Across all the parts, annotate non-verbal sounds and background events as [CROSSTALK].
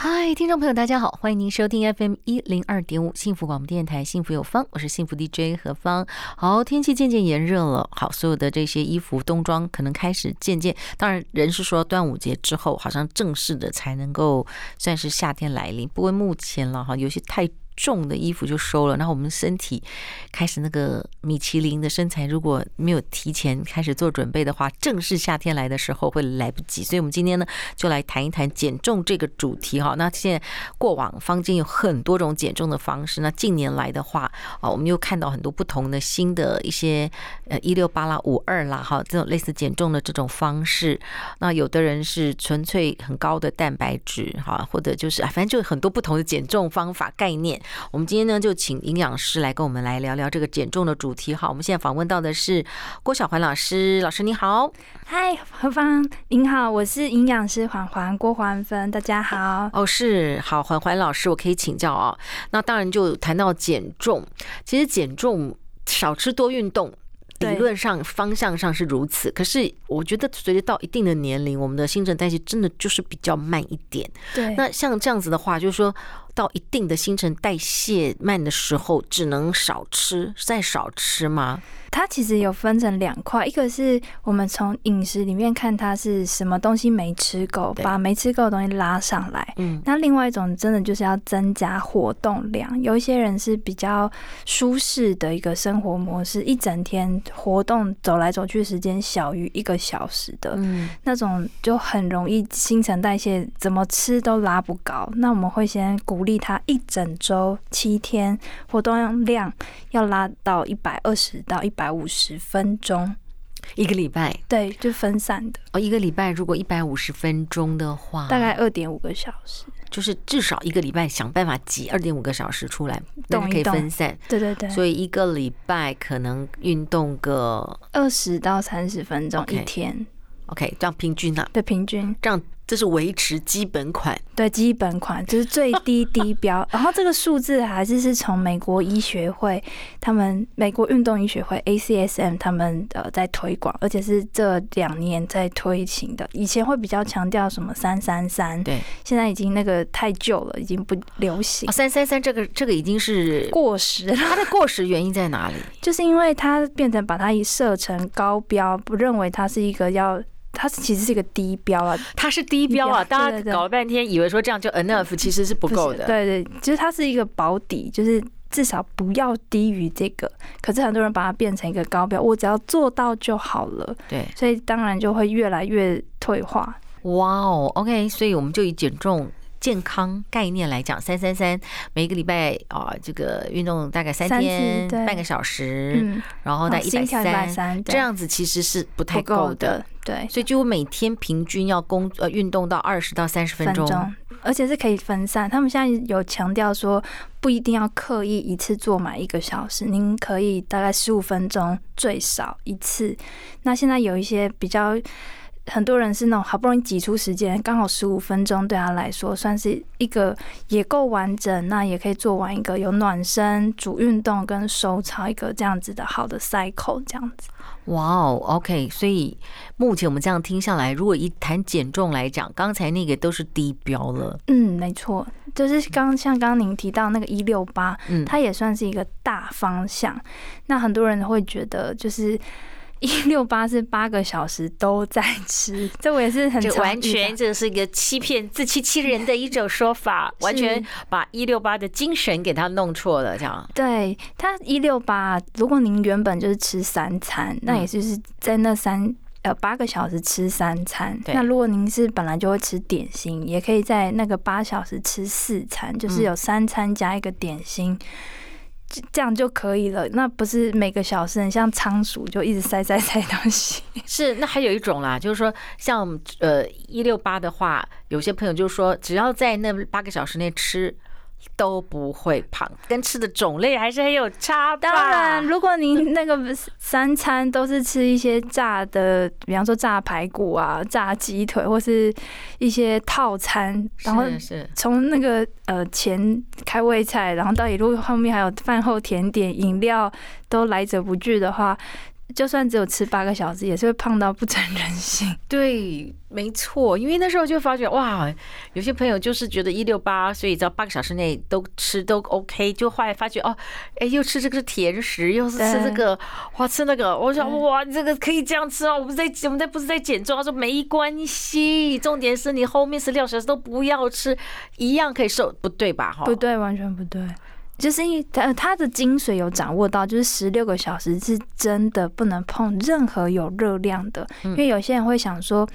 嗨，听众朋友，大家好，欢迎您收听 FM 一零二点五幸福广播电台，幸福有方，我是幸福 DJ 何方。好，天气渐渐炎热了，好，所有的这些衣服冬装可能开始渐渐，当然人是说端午节之后，好像正式的才能够算是夏天来临。不过目前了哈，有些太。重的衣服就收了，然后我们身体开始那个米其林的身材，如果没有提前开始做准备的话，正式夏天来的时候会来不及。所以，我们今天呢，就来谈一谈减重这个主题哈。那现在过往坊间有很多种减重的方式，那近年来的话啊，我们又看到很多不同的新的一些呃一六八啦、五二啦哈，这种类似减重的这种方式。那有的人是纯粹很高的蛋白质哈，或者就是啊，反正就很多不同的减重方法概念。我们今天呢，就请营养师来跟我们来聊聊这个减重的主题。好，我们现在访问到的是郭小环老师，老师你好。嗨，何芳，您好，我是营养师环环郭环芬，大家好。哦，是好，环环老师，我可以请教啊、哦。那当然就谈到减重，其实减重少吃多运动。理论上方向上是如此，可是我觉得随着到一定的年龄，我们的新陈代谢真的就是比较慢一点。对，那像这样子的话，就是说到一定的新陈代谢慢的时候，只能少吃，再少吃吗？它其实有分成两块，一个是我们从饮食里面看它是什么东西没吃够，把没吃够的东西拉上来。嗯，那另外一种真的就是要增加活动量。有一些人是比较舒适的一个生活模式，一整天活动走来走去时间小于一个小时的，嗯，那种就很容易新陈代谢怎么吃都拉不高。那我们会先鼓励他一整周七天活动量要拉到一百二十到一。百五十分钟一个礼拜，对，就分散的哦。一个礼拜如果一百五十分钟的话，大概二点五个小时，就是至少一个礼拜想办法挤二点五个小时出来，动可以分散。对对对，所以一个礼拜可能运动个二十到三十分钟一天。OK，, 这样平均啊？对，平均这样。这是维持基本款，对，基本款就是最低低标。[LAUGHS] 然后这个数字还是是从美国医学会，他们美国运动医学会 ACSM 他们呃在推广，而且是这两年在推行的。以前会比较强调什么三三三，对，现在已经那个太旧了，已经不流行。三三三这个这个已经是过时了。它的过时原因在哪里？[LAUGHS] 就是因为它变成把它一设成高标，不认为它是一个要。它其实是一个低标啊，它是低标啊，大家搞了半天以为说这样就 enough，其实是不够的。对对，其实它是一个保底，就是至少不要低于这个。可是很多人把它变成一个高标，我只要做到就好了。对，所以当然就会越来越退化。哇哦，OK，所以我们就以减重。健康概念来讲，三三三，每一个礼拜啊，这个运动大概三天，半个小时，嗯、然后在一百三，这样子其实是不太够的，的，对。所以就每天平均要工呃运动到二十到三十分钟，而且是可以分散。他们现在有强调说，不一定要刻意一次做满一个小时，您可以大概十五分钟最少一次。那现在有一些比较。很多人是那种好不容易挤出时间，刚好十五分钟对他来说算是一个也够完整，那也可以做完一个有暖身、主运动跟收操一个这样子的好的 cycle 这样子。哇哦，OK，所以目前我们这样听下来，如果一谈减重来讲，刚才那个都是低标了。嗯，没错，就是刚像刚刚您提到那个一六八，嗯，它也算是一个大方向。那很多人会觉得就是。一六八是八个小时都在吃，这我也是很完全，这是一个欺骗、自欺欺人的一种说法，完全把一六八的精神给他弄错了，这样。对，他一六八，如果您原本就是吃三餐，那也就是在那三呃八个小时吃三餐。那如果您是本来就会吃点心，也可以在那个八小时吃四餐，就是有三餐加一个点心。这样就可以了。那不是每个小时像仓鼠就一直塞塞塞东西。[LAUGHS] 是，那还有一种啦，就是说像呃一六八的话，有些朋友就说，只要在那八个小时内吃。都不会胖，跟吃的种类还是很有差别。当然，如果您那个三餐都是吃一些炸的，比方说炸排骨啊、炸鸡腿，或是一些套餐，然后从那个呃前开胃菜，然后到一路后面还有饭后甜点、饮料都来者不拒的话。就算只有吃八个小时，也是会胖到不成人形。[LAUGHS] 对，没错，因为那时候就发觉哇，有些朋友就是觉得一六八，所以只要八个小时内都吃都 OK，就后来发觉哦，哎，又吃这个是甜食，又是吃这个，哇，吃那个，我想哇，这个可以这样吃啊，我们在我们在不是在减重，他说没关系，重点是你后面十六小时都不要吃，一样可以瘦，不对吧？哈，不对，完全不对。就是因为他他的精髓有掌握到，就是十六个小时是真的不能碰任何有热量的。因为有些人会想说，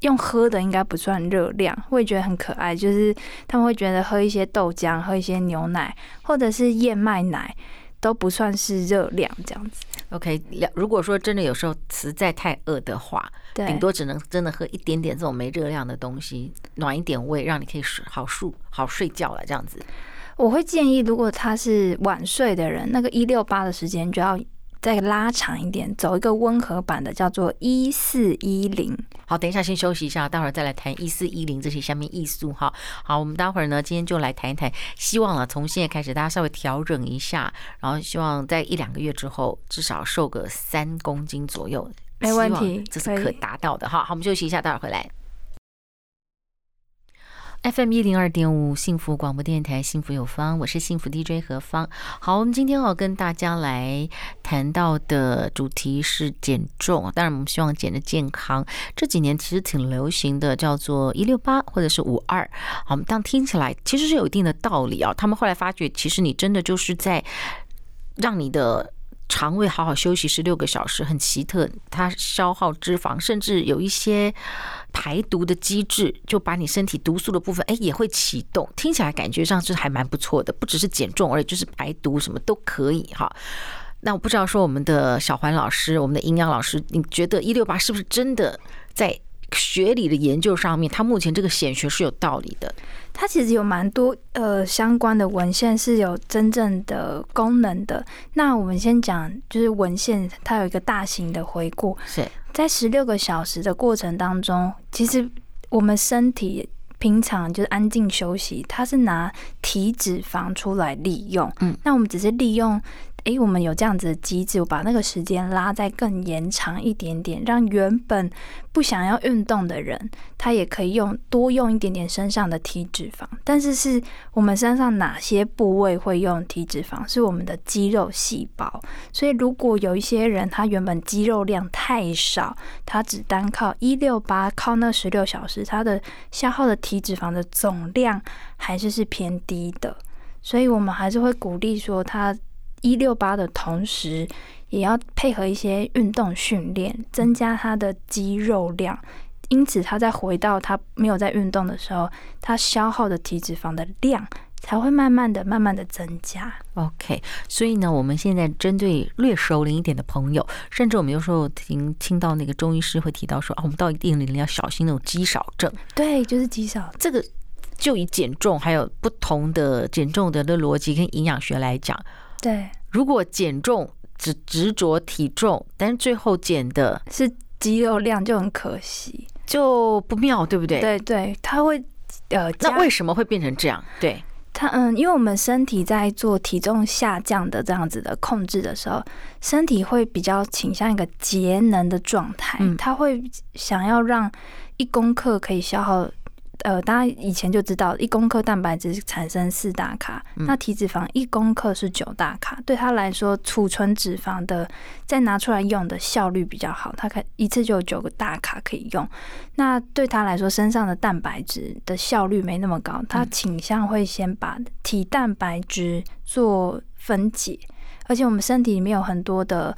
用喝的应该不算热量，会觉得很可爱，就是他们会觉得喝一些豆浆、喝一些牛奶或者是燕麦奶都不算是热量这样子。OK，如果说真的有时候实在太饿的话，对，顶多只能真的喝一点点这种没热量的东西，暖一点胃，让你可以睡好睡好睡觉了这样子。我会建议，如果他是晚睡的人，那个一六八的时间就要再拉长一点，走一个温和版的，叫做一四一零。好，等一下先休息一下，待会儿再来谈一四一零这些下面艺术哈。好，我们待会儿呢，今天就来谈一谈，希望啊，从现在开始大家稍微调整一下，然后希望在一两个月之后，至少瘦个三公斤左右，没问题，这是可达到的哈。好，我们休息一下，待会儿回来。FM 一零二点五，幸福广播电台，幸福有方，我是幸福 DJ 何芳。好，我们今天要跟大家来谈到的主题是减重，当然我们希望减的健康。这几年其实挺流行的，叫做一六八或者是五二。好，我们但听起来其实是有一定的道理啊。他们后来发觉，其实你真的就是在让你的。肠胃好好休息十六个小时，很奇特，它消耗脂肪，甚至有一些排毒的机制，就把你身体毒素的部分，哎，也会启动。听起来感觉上是还蛮不错的，不只是减重，而且就是排毒，什么都可以哈。那我不知道说我们的小环老师，我们的营养老师，你觉得一六八是不是真的在学理的研究上面，它目前这个显学是有道理的？它其实有蛮多呃相关的文献是有真正的功能的。那我们先讲，就是文献它有一个大型的回顾，是在十六个小时的过程当中，其实我们身体平常就是安静休息，它是拿体脂肪出来利用。嗯，那我们只是利用。诶，我们有这样子的机制，我把那个时间拉再更延长一点点，让原本不想要运动的人，他也可以用多用一点点身上的体脂肪。但是是我们身上哪些部位会用体脂肪？是我们的肌肉细胞。所以如果有一些人他原本肌肉量太少，他只单靠一六八，靠那十六小时，他的消耗的体脂肪的总量还是是偏低的。所以我们还是会鼓励说他。一六八的同时，也要配合一些运动训练，增加他的肌肉量。因此，他在回到他没有在运动的时候，他消耗的体脂肪的量才会慢慢的、慢慢的增加。OK，所以呢，我们现在针对略熟龄一点的朋友，甚至我们有时候听听到那个中医师会提到说，啊，我们到一定年龄要小心那种肌少症。对，就是肌少。这个就以减重还有不同的减重的的逻辑跟营养学来讲。对，如果减重只执着体重，但是最后减的是肌肉量，就很可惜，就不妙，对不对？对对，它会呃，那为什么会变成这样？对，它嗯，因为我们身体在做体重下降的这样子的控制的时候，身体会比较倾向一个节能的状态，它会想要让一公克可以消耗。呃，大家以前就知道，一公克蛋白质产生四大卡，那体脂肪一公克是九大卡。对他来说，储存脂肪的再拿出来用的效率比较好，他可一次就有九个大卡可以用。那对他来说，身上的蛋白质的效率没那么高，他倾向会先把体蛋白质做分解。而且我们身体里面有很多的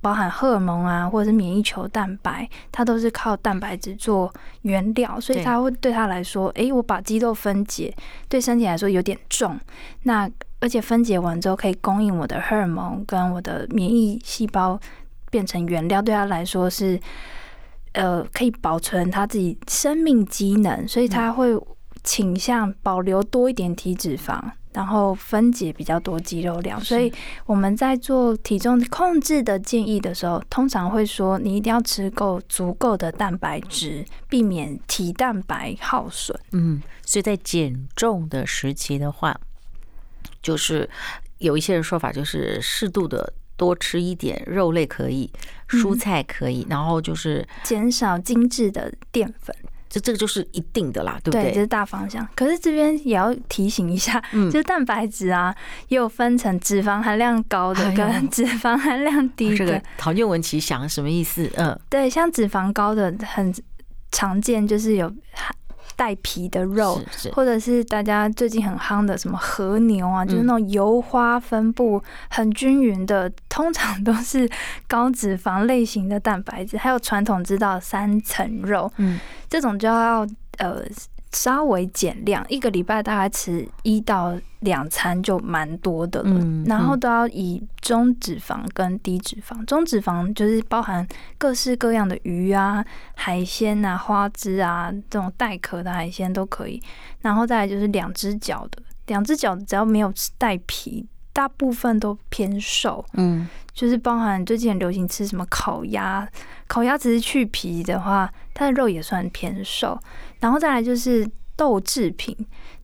包含荷尔蒙啊，或者是免疫球蛋白，它都是靠蛋白质做原料，所以它会对它来说，诶，我把肌肉分解，对身体来说有点重。那而且分解完之后，可以供应我的荷尔蒙跟我的免疫细胞变成原料，对它来说是。呃，可以保存它自己生命机能，所以它会倾向保留多一点体脂肪，然后分解比较多肌肉量。所以我们在做体重控制的建议的时候，通常会说你一定要吃够足够的蛋白质，避免体蛋白耗损。嗯，所以在减重的时期的话，就是有一些人说法，就是适度的。多吃一点肉类可以，蔬菜可以，嗯、然后就是减少精致的淀粉，这这个就是一定的啦，对不对？对，这是大方向。可是这边也要提醒一下，嗯、就是蛋白质啊，也有分成脂肪含量高的跟 [LAUGHS] 脂肪含量低的。这个陶念文奇想什么意思？嗯，对，像脂肪高的很常见，就是有。带皮的肉，或者是大家最近很夯的什么和牛啊，就是那种油花分布很均匀的，通常都是高脂肪类型的蛋白质。还有传统知道三层肉，嗯，这种就要呃。稍微减量，一个礼拜大概吃一到两餐就蛮多的了。然后都要以中脂肪跟低脂肪，中脂肪就是包含各式各样的鱼啊、海鲜啊、花枝啊这种带壳的海鲜都可以。然后再来就是两只脚的，两只脚只要没有带皮，大部分都偏瘦。嗯，就是包含最近很流行吃什么烤鸭，烤鸭只是去皮的话，它的肉也算偏瘦。然后再来就是豆制品，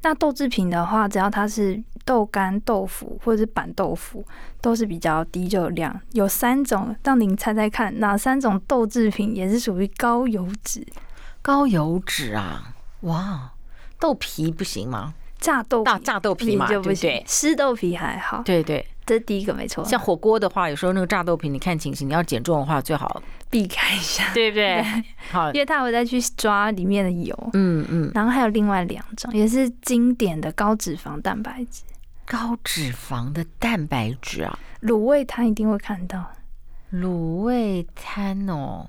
那豆制品的话，只要它是豆干、豆腐或者是板豆腐，都是比较低热量。有三种，让您猜猜看，哪三种豆制品也是属于高油脂？高油脂啊，哇，豆皮不行吗？炸豆皮，炸豆皮嘛就不行，湿豆皮还好。对对。这是第一个没错。像火锅的话，有时候那个炸豆皮，你看情形，你要减重的话，最好避开一下，对不对？好，[LAUGHS] 因为它会再去抓里面的油。嗯嗯。然后还有另外两种，也是经典的高脂肪蛋白质。高脂肪的蛋白质啊，卤味摊一定会看到。卤味摊哦，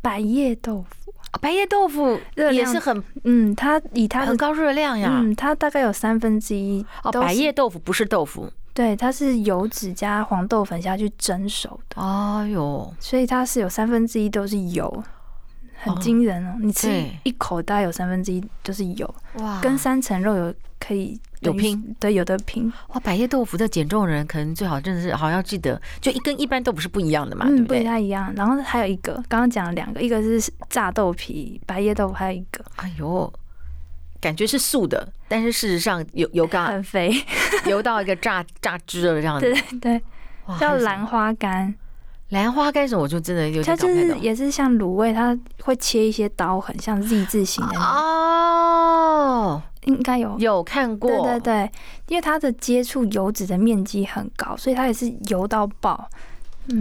百叶豆腐，百叶豆腐也是很嗯，它以它很高热量呀。嗯，它大概有三分之一哦。百叶豆腐不是豆腐。对，它是油脂加黄豆粉下去蒸熟的。哎呦，所以它是有三分之一都是油，很惊人哦！你吃一口，大概有三分之一都是油。哇，跟三层肉有可以有拼，对，有的拼。哇，百叶豆腐的减重人可能最好真的是好要记得，就一跟一般豆腐是不一样的嘛，嗯，对不对？不太一样。然后还有一个，刚刚讲了两个，一个是炸豆皮，百叶豆腐，还有一个，哎呦。感觉是素的，但是事实上油油干很肥，[LAUGHS] 油到一个榨榨汁了这样子。对对对，叫兰花干。兰花干什么？我就真的有点。它就是也是像卤味，它会切一些刀，很像 Z 字形的。哦，应该有有看过。对对对，因为它的接触油脂的面积很高，所以它也是油到爆。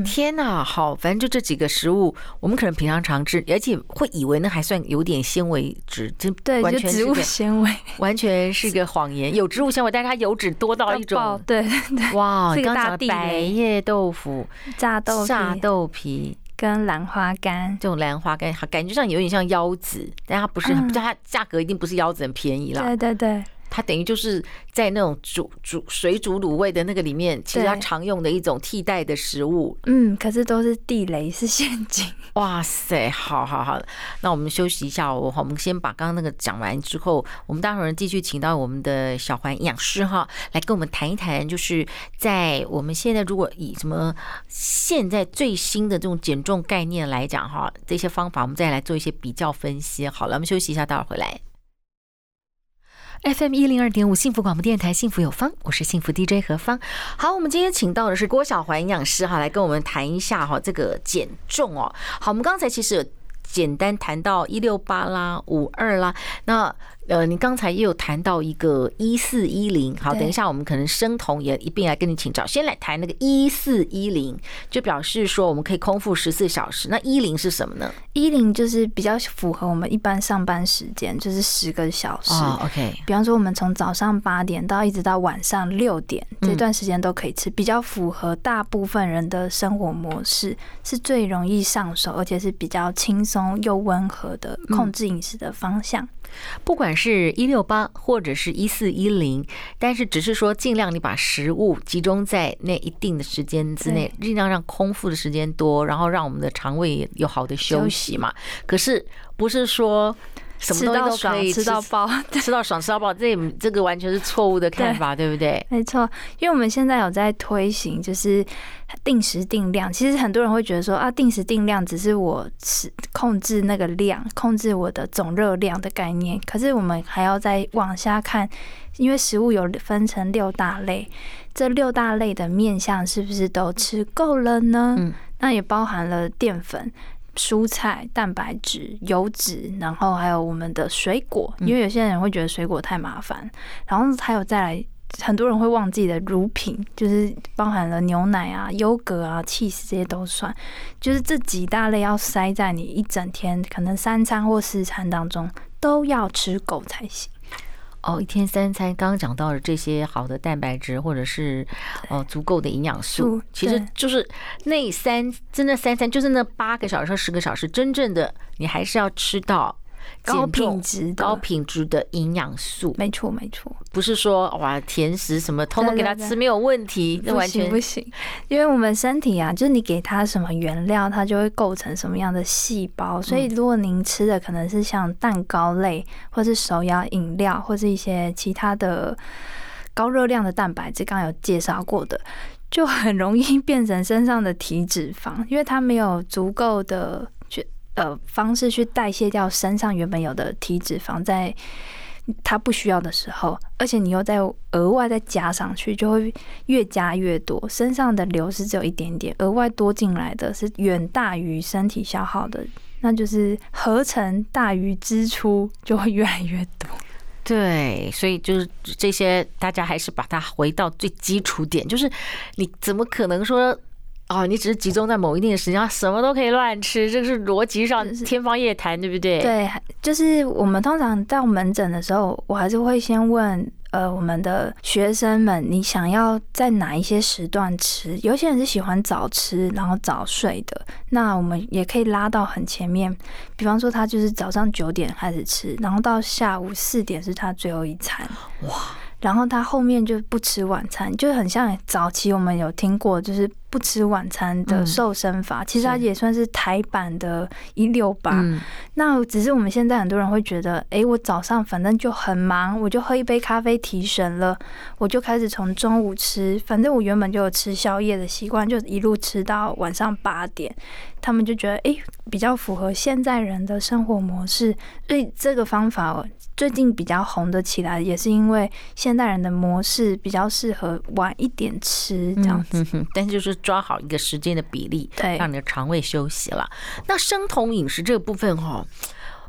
天呐，好，反正就这几个食物，我们可能平常常吃，而且会以为那还算有点纤维质，这对，完全是植物纤维，[LAUGHS] 完全是个谎言。有植物纤维，但是它油脂多到一种，对对。哇，[LAUGHS] 刚讲的百叶豆腐、炸豆炸豆皮跟兰花干，这种兰花干，感觉上有点像腰子，但它不是，它价格一定不是腰子很便宜啦。对对对。它等于就是在那种煮煮水煮卤味的那个里面，其实它常用的一种替代的食物。嗯，可是都是地雷，是陷阱。[LAUGHS] 哇塞，好好好，那我们休息一下哦。好，我们先把刚刚那个讲完之后，我们待会儿继续请到我们的小环营养师哈，来跟我们谈一谈，就是在我们现在如果以什么现在最新的这种减重概念来讲哈，这些方法我们再来做一些比较分析。好了，我们休息一下，待会儿回来。FM 一零二点五幸福广播电台，幸福有方，我是幸福 DJ 何芳。好，我们今天请到的是郭小环营养师哈，来跟我们谈一下哈这个减重哦。好，我们刚才其实有简单谈到一六八啦、五二啦，那呃，你刚才也有谈到一个一四一零，好，等一下我们可能生酮也一并来跟你请教。先来谈那个一四一零，就表示说我们可以空腹十四小时。那一零是什么呢？一零就是比较符合我们一般上班时间，就是十个小时。哦，OK。比方说我们从早上八点到一直到晚上六点这段时间都可以吃，比较符合大部分人的生活模式，是最容易上手，而且是比较轻松又温和的控制饮食的方向。不管是一六八或者是一四一零，但是只是说尽量你把食物集中在那一定的时间之内，尽量让空腹的时间多，然后让我们的肠胃有好的休息嘛。可是不是说。什么东西都可以吃，到饱，吃到爽，吃到饱，这这个完全是错误的看法，对，对不对？[LAUGHS] 没错，因为我们现在有在推行，就是定时定量。其实很多人会觉得说啊，定时定量只是我吃控制那个量，控制我的总热量的概念。可是我们还要再往下看，因为食物有分成六大类，这六大类的面向是不是都吃够了呢？嗯，那也包含了淀粉。蔬菜、蛋白质、油脂，然后还有我们的水果，因为有些人会觉得水果太麻烦，然后还有再来，很多人会忘记的乳品，就是包含了牛奶啊、优格啊、cheese 这些都算，就是这几大类要塞在你一整天可能三餐或四餐当中都要吃够才行。哦，一天三餐，刚刚讲到了这些好的蛋白质，或者是哦足够的营养素，其实就是那三真的三餐，就是那八个小时、十个小时，真正的你还是要吃到。高品质、高品质的营养素，没错没错，不是说哇甜食什么通通给他吃没有问题，那完全不行。因为我们身体啊，就是你给它什么原料，它就会构成什么样的细胞。所以如果您吃的可能是像蛋糕类，或是手摇饮料，或是一些其他的高热量的蛋白质，刚刚有介绍过的，就很容易变成身上的体脂肪，因为它没有足够的。呃，方式去代谢掉身上原本有的体脂肪，在它不需要的时候，而且你又再额外再加上去，就会越加越多。身上的流失只有一点点，额外多进来的是远大于身体消耗的，那就是合成大于支出，就会越来越多。[LAUGHS] 对，所以就是这些，大家还是把它回到最基础点，就是你怎么可能说？哦，你只是集中在某一定的时间，什么都可以乱吃，这是逻辑上天方夜谭，对不对？对，就是我们通常到门诊的时候，我还是会先问呃我们的学生们，你想要在哪一些时段吃？有些人是喜欢早吃然后早睡的，那我们也可以拉到很前面，比方说他就是早上九点开始吃，然后到下午四点是他最后一餐。哇！然后他后面就不吃晚餐，就很像早期我们有听过，就是不吃晚餐的瘦身法。嗯、其实它也算是台版的一六八。那只是我们现在很多人会觉得，哎，我早上反正就很忙，我就喝一杯咖啡提神了，我就开始从中午吃，反正我原本就有吃宵夜的习惯，就一路吃到晚上八点。他们就觉得，哎，比较符合现在人的生活模式，所以这个方法最近比较红的起来，也是因为现代人的模式比较适合晚一点吃这样子。嗯哼，[LAUGHS] 但就是抓好一个时间的比例，对，让你的肠胃休息了。那生酮饮食这个部分哈，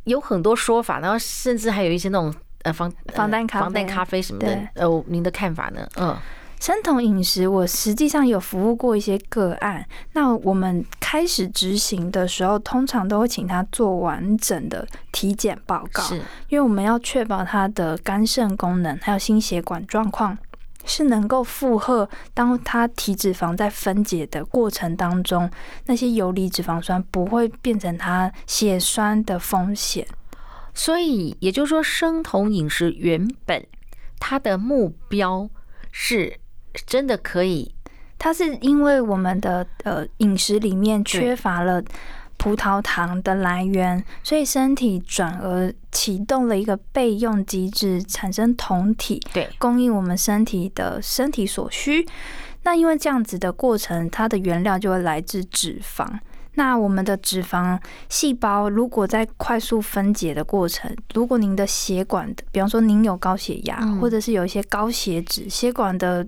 有很多说法，然后甚至还有一些那种呃防防弹咖、防弹咖啡什么的。呃，您的看法呢？嗯。生酮饮食，我实际上有服务过一些个案。那我们开始执行的时候，通常都会请他做完整的体检报告，是因为我们要确保他的肝肾功能还有心血管状况是能够负荷，当他体脂肪在分解的过程当中，那些游离脂肪酸不会变成他血栓的风险。所以也就是说，生酮饮食原本它的目标是。真的可以，它是因为我们的呃饮食里面缺乏了葡萄糖的来源，所以身体转而启动了一个备用机制，产生酮体，对，供应我们身体的身体所需。那因为这样子的过程，它的原料就会来自脂肪。那我们的脂肪细胞如果在快速分解的过程，如果您的血管，比方说您有高血压，或者是有一些高血脂，血管的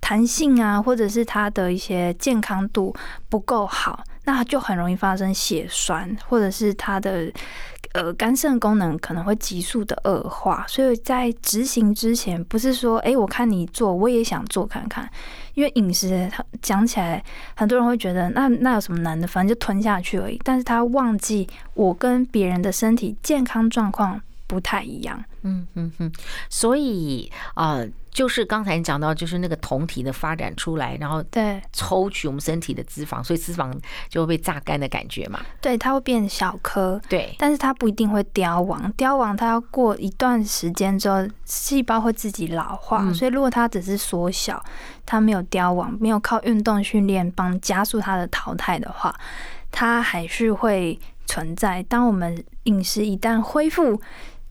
弹性啊，或者是它的一些健康度不够好，那就很容易发生血栓，或者是它的呃肝肾功能可能会急速的恶化，所以在执行之前，不是说哎、欸，我看你做，我也想做看看。因为饮食，它讲起来，很多人会觉得那那有什么难的，反正就吞下去而已。但是他忘记我跟别人的身体健康状况不太一样。嗯嗯嗯，所以啊。呃就是刚才你讲到，就是那个酮体的发展出来，然后对抽取我们身体的脂肪，所以脂肪就会被榨干的感觉嘛。对，它会变小颗。对，但是它不一定会凋亡，凋亡它要过一段时间之后，细胞会自己老化。嗯、所以如果它只是缩小，它没有凋亡，没有靠运动训练帮加速它的淘汰的话，它还是会存在。当我们饮食一旦恢复，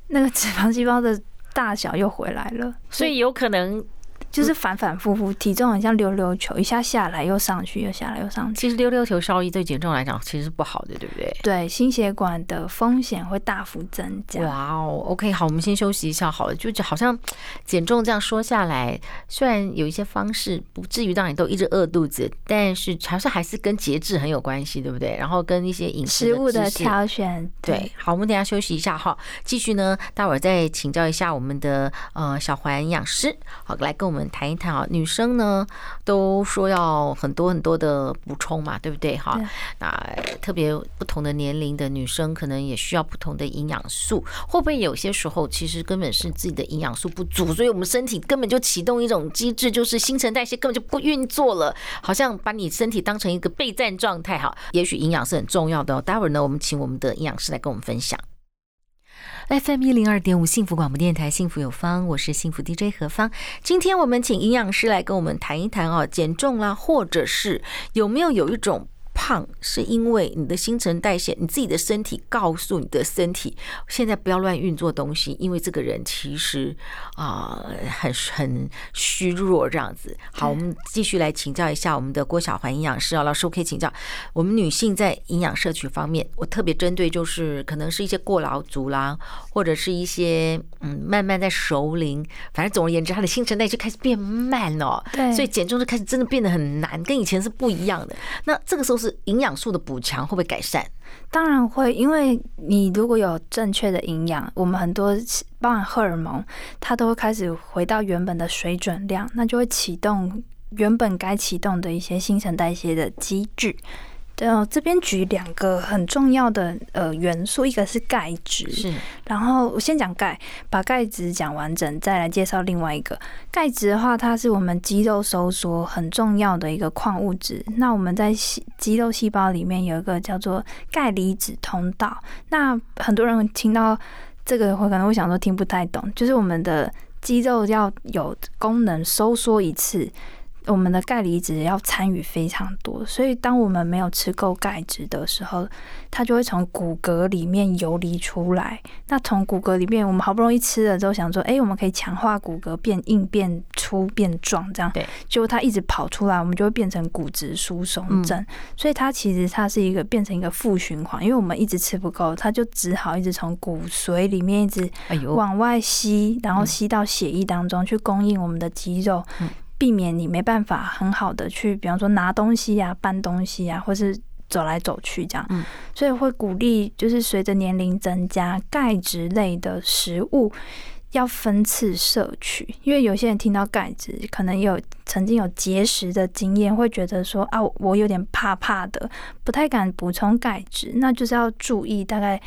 那个脂肪细胞的。大小又回来了，所以有可能。就是反反复复，体重很像溜溜球，一下下来又上去，又下来又上去。其实溜溜球效益对减重来讲其实是不好的，对不对？对，心血管的风险会大幅增加。哇哦，OK，好，我们先休息一下好了。就好像减重这样说下来，虽然有一些方式不至于让你都一直饿肚子，但是还是还是跟节制很有关系，对不对？然后跟一些饮食食物的挑选，对。好，我们等下休息一下哈，继续呢，待会儿再请教一下我们的呃小环营养师，好，来跟我们。谈一谈啊，女生呢都说要很多很多的补充嘛，对不对？哈，那特别不同的年龄的女生，可能也需要不同的营养素。会不会有些时候其实根本是自己的营养素不足，所以我们身体根本就启动一种机制，就是新陈代谢根本就不运作了，好像把你身体当成一个备战状态。哈，也许营养是很重要的哦。待会儿呢，我们请我们的营养师来跟我们分享。FM 一零二点五幸福广播电台，幸福有方，我是幸福 DJ 何芳。今天我们请营养师来跟我们谈一谈哦，减重啦，或者是有没有有一种。胖是因为你的新陈代谢，你自己的身体告诉你的身体，现在不要乱运作东西，因为这个人其实啊、呃、很很虚弱这样子。好，我们继续来请教一下我们的郭小环营养师啊，老师，我可以请教我们女性在营养摄取方面，我特别针对就是可能是一些过劳族啦，或者是一些嗯慢慢在熟龄，反正总而言之，她的新陈代谢开始变慢哦，对，所以减重就开始真的变得很难，跟以前是不一样的。那这个时候是。营养素的补强会不会改善？当然会，因为你如果有正确的营养，我们很多包含荷尔蒙，它都会开始回到原本的水准量，那就会启动原本该启动的一些新陈代谢的机制。呃，这边举两个很重要的呃元素，一个是钙质，是。然后我先讲钙，把钙质讲完整，再来介绍另外一个。钙质的话，它是我们肌肉收缩很重要的一个矿物质。那我们在肌肉细胞里面有一个叫做钙离子通道。那很多人听到这个会可能会想说听不太懂，就是我们的肌肉要有功能收缩一次。我们的钙离子要参与非常多，所以当我们没有吃够钙质的时候，它就会从骨骼里面游离出来。那从骨骼里面，我们好不容易吃了之后，想说，哎，我们可以强化骨骼，变硬、变粗、变壮，这样。对。结果它一直跑出来，我们就会变成骨质疏松症。所以它其实它是一个变成一个负循环，因为我们一直吃不够，它就只好一直从骨髓里面一直往外吸，然后吸到血液当中去供应我们的肌肉。避免你没办法很好的去，比方说拿东西呀、啊、搬东西呀、啊，或是走来走去这样。嗯，所以会鼓励，就是随着年龄增加，钙质类的食物要分次摄取。因为有些人听到钙质，可能有曾经有节食的经验，会觉得说啊，我有点怕怕的，不太敢补充钙质。那就是要注意，大概。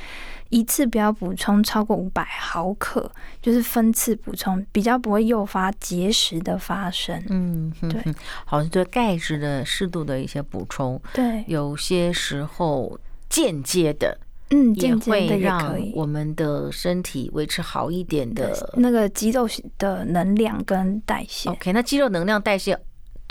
一次不要补充超过五百毫克，就是分次补充，比较不会诱发结石的发生。嗯，对，好像，对钙质的适度的一些补充，对，有些时候间接的，嗯，也会让我们的身体维持好一点的那个肌肉的能量跟代谢。OK，那肌肉能量代谢。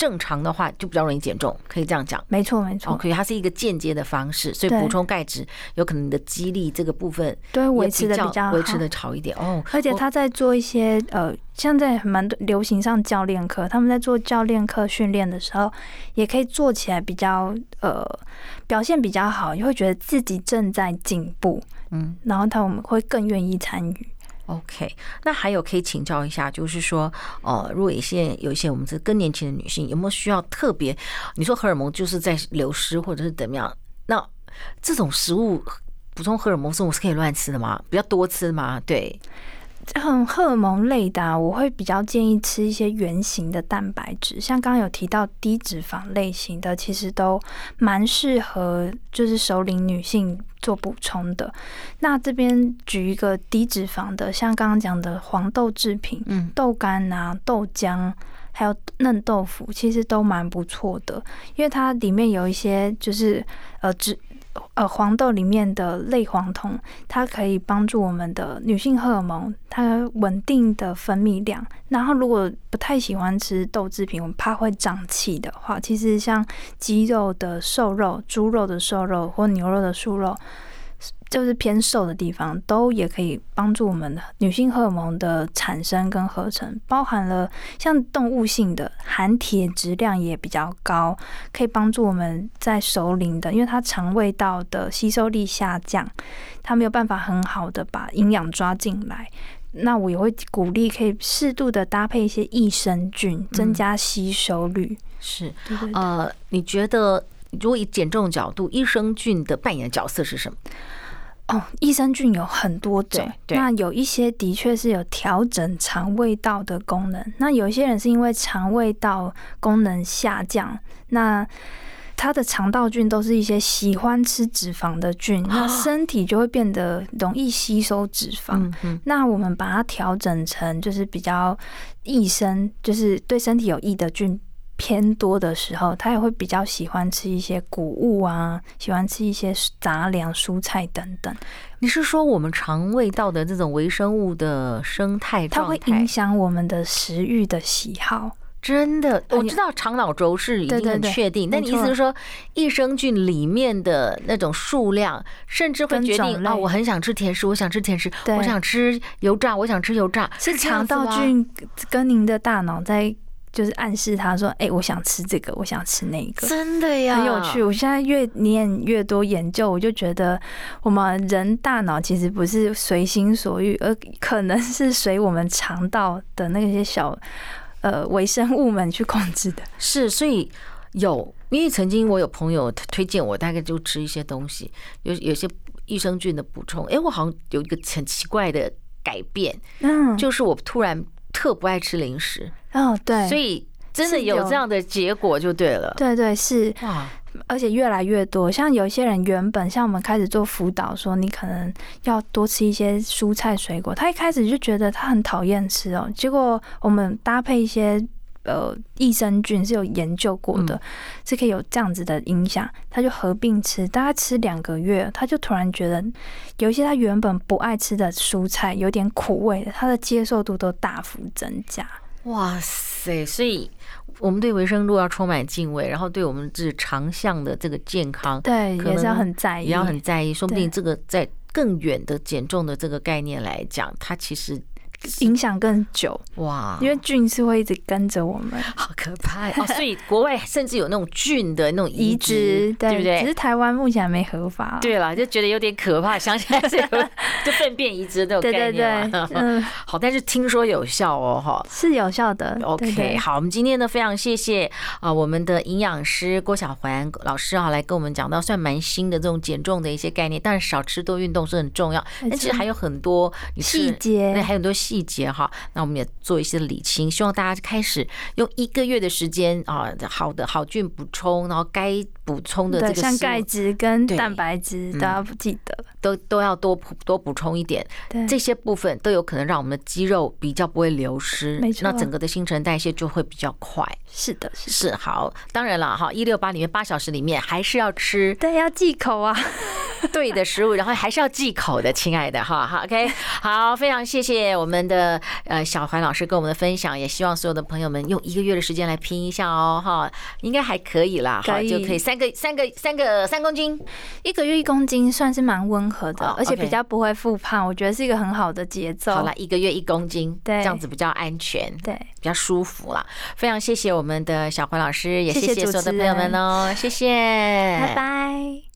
正常的话就比较容易减重，可以这样讲。没错，没错。OK，它是一个间接的方式，所以补充钙质有可能你的肌力这个部分对维持的比较维持的好一点哦。而且他在做一些呃，现在蛮流行上教练课，他们在做教练课训练的时候，也可以做起来比较呃表现比较好，也会觉得自己正在进步，嗯，然后他我们会更愿意参与。OK，那还有可以请教一下，就是说，呃，如果一些有一些我们这更年期的女性，有没有需要特别？你说荷尔蒙就是在流失或者是怎么样？那这种食物补充荷尔蒙素，我是可以乱吃的吗？比较多吃吗？对。很荷尔蒙类的，我会比较建议吃一些圆形的蛋白质，像刚刚有提到低脂肪类型的，其实都蛮适合就是熟龄女性做补充的。那这边举一个低脂肪的，像刚刚讲的黄豆制品，嗯，豆干啊、豆浆，还有嫩豆腐，其实都蛮不错的，因为它里面有一些就是呃脂。呃，黄豆里面的类黄酮，它可以帮助我们的女性荷尔蒙，它稳定的分泌量。然后，如果不太喜欢吃豆制品，我们怕会胀气的话，其实像鸡肉的瘦肉、猪肉的瘦肉或牛肉的素肉。就是偏瘦的地方，都也可以帮助我们的女性荷尔蒙的产生跟合成，包含了像动物性的含铁质量也比较高，可以帮助我们在熟龄的，因为它肠胃道的吸收力下降，它没有办法很好的把营养抓进来。那我也会鼓励可以适度的搭配一些益生菌，增加吸收率。嗯、是，对对对，呃，你觉得如果以减重角度，益生菌的扮演的角色是什么？哦，益生菌有很多种，那有一些的确是有调整肠胃道的功能。那有一些人是因为肠胃道功能下降，那他的肠道菌都是一些喜欢吃脂肪的菌，[GASPS] 那身体就会变得容易吸收脂肪。那我们把它调整成就是比较益生，就是对身体有益的菌。偏多的时候，他也会比较喜欢吃一些谷物啊，喜欢吃一些杂粮、蔬菜等等。你是说我们肠胃道的这种微生物的生态，它会影响我们的食欲的喜好？真的，我知道肠脑轴是已经很确定，但你意思是说，益生菌里面的那种数量，甚至会决定啊，我很想吃甜食，我想吃甜食，我想吃油炸，我想吃油炸，是肠道菌跟您的大脑在。就是暗示他说：“哎、欸，我想吃这个，我想吃那个。”真的呀，很有趣。我现在越念越多研究，我就觉得我们人大脑其实不是随心所欲，而可能是随我们肠道的那些小呃微生物们去控制的。是，所以有，因为曾经我有朋友推荐我，大概就吃一些东西，有有些益生菌的补充。哎、欸，我好像有一个很奇怪的改变，嗯，就是我突然。特不爱吃零食哦，对，所以真的有这样的结果就对了。对对是哇，而且越来越多。像有些人原本像我们开始做辅导，说你可能要多吃一些蔬菜水果，他一开始就觉得他很讨厌吃哦，结果我们搭配一些。呃，益生菌是有研究过的，是可以有这样子的影响。他就合并吃，大概吃两个月，他就突然觉得有一些他原本不爱吃的蔬菜有点苦味的，他的接受度都大幅增加。哇塞！所以我们对维生素要充满敬畏，然后对我们自己长项的这个健康，对也是要很在意，也要很在意。说不定这个在更远的减重的这个概念来讲，它其实。影响更久哇，因为菌是会一直跟着我们，好可怕哦！[LAUGHS] 所以国外甚至有那种菌的那种移植，对不对？只是台湾目前还没合法。对了，就觉得有点可怕，[LAUGHS] 想起来是有就粪便移植那种概念嘛。[LAUGHS] 嗯，好，但是听说有效哦，哈，是有效的。OK，好，我们今天呢非常谢谢啊，我们的营养师郭小环老师啊，来跟我们讲到算蛮新的这种减重的一些概念，但是少吃多运动是很重要，但其实还有很多细节，那还有很多细。细节哈，那我们也做一些理清，希望大家开始用一个月的时间啊，好的好菌补充，然后该补充的这个像钙质跟蛋白质都要记得，嗯、都都要多补多补充一点，对。这些部分都有可能让我们的肌肉比较不会流失，没错，那整个的新陈代谢就会比较快。是的，是，是好，当然了哈，一六八里面八小时里面还是要吃，对，要忌口啊，对的食物，然后还是要忌口的，亲爱的哈，好，OK，[LAUGHS] 好，非常谢谢我们。的呃，小环老师跟我们的分享，也希望所有的朋友们用一个月的时间来拼一下哦，哈，应该还可以啦，好，就可以三个三个三个三公斤，一个月一公斤，算是蛮温和的，而且比较不会复胖，我觉得是一个很好的节奏。好了，一个月一公斤，对，这样子比较安全，对，比较舒服啦。非常谢谢我们的小环老师，也谢谢所有的朋友们哦，谢谢，拜拜。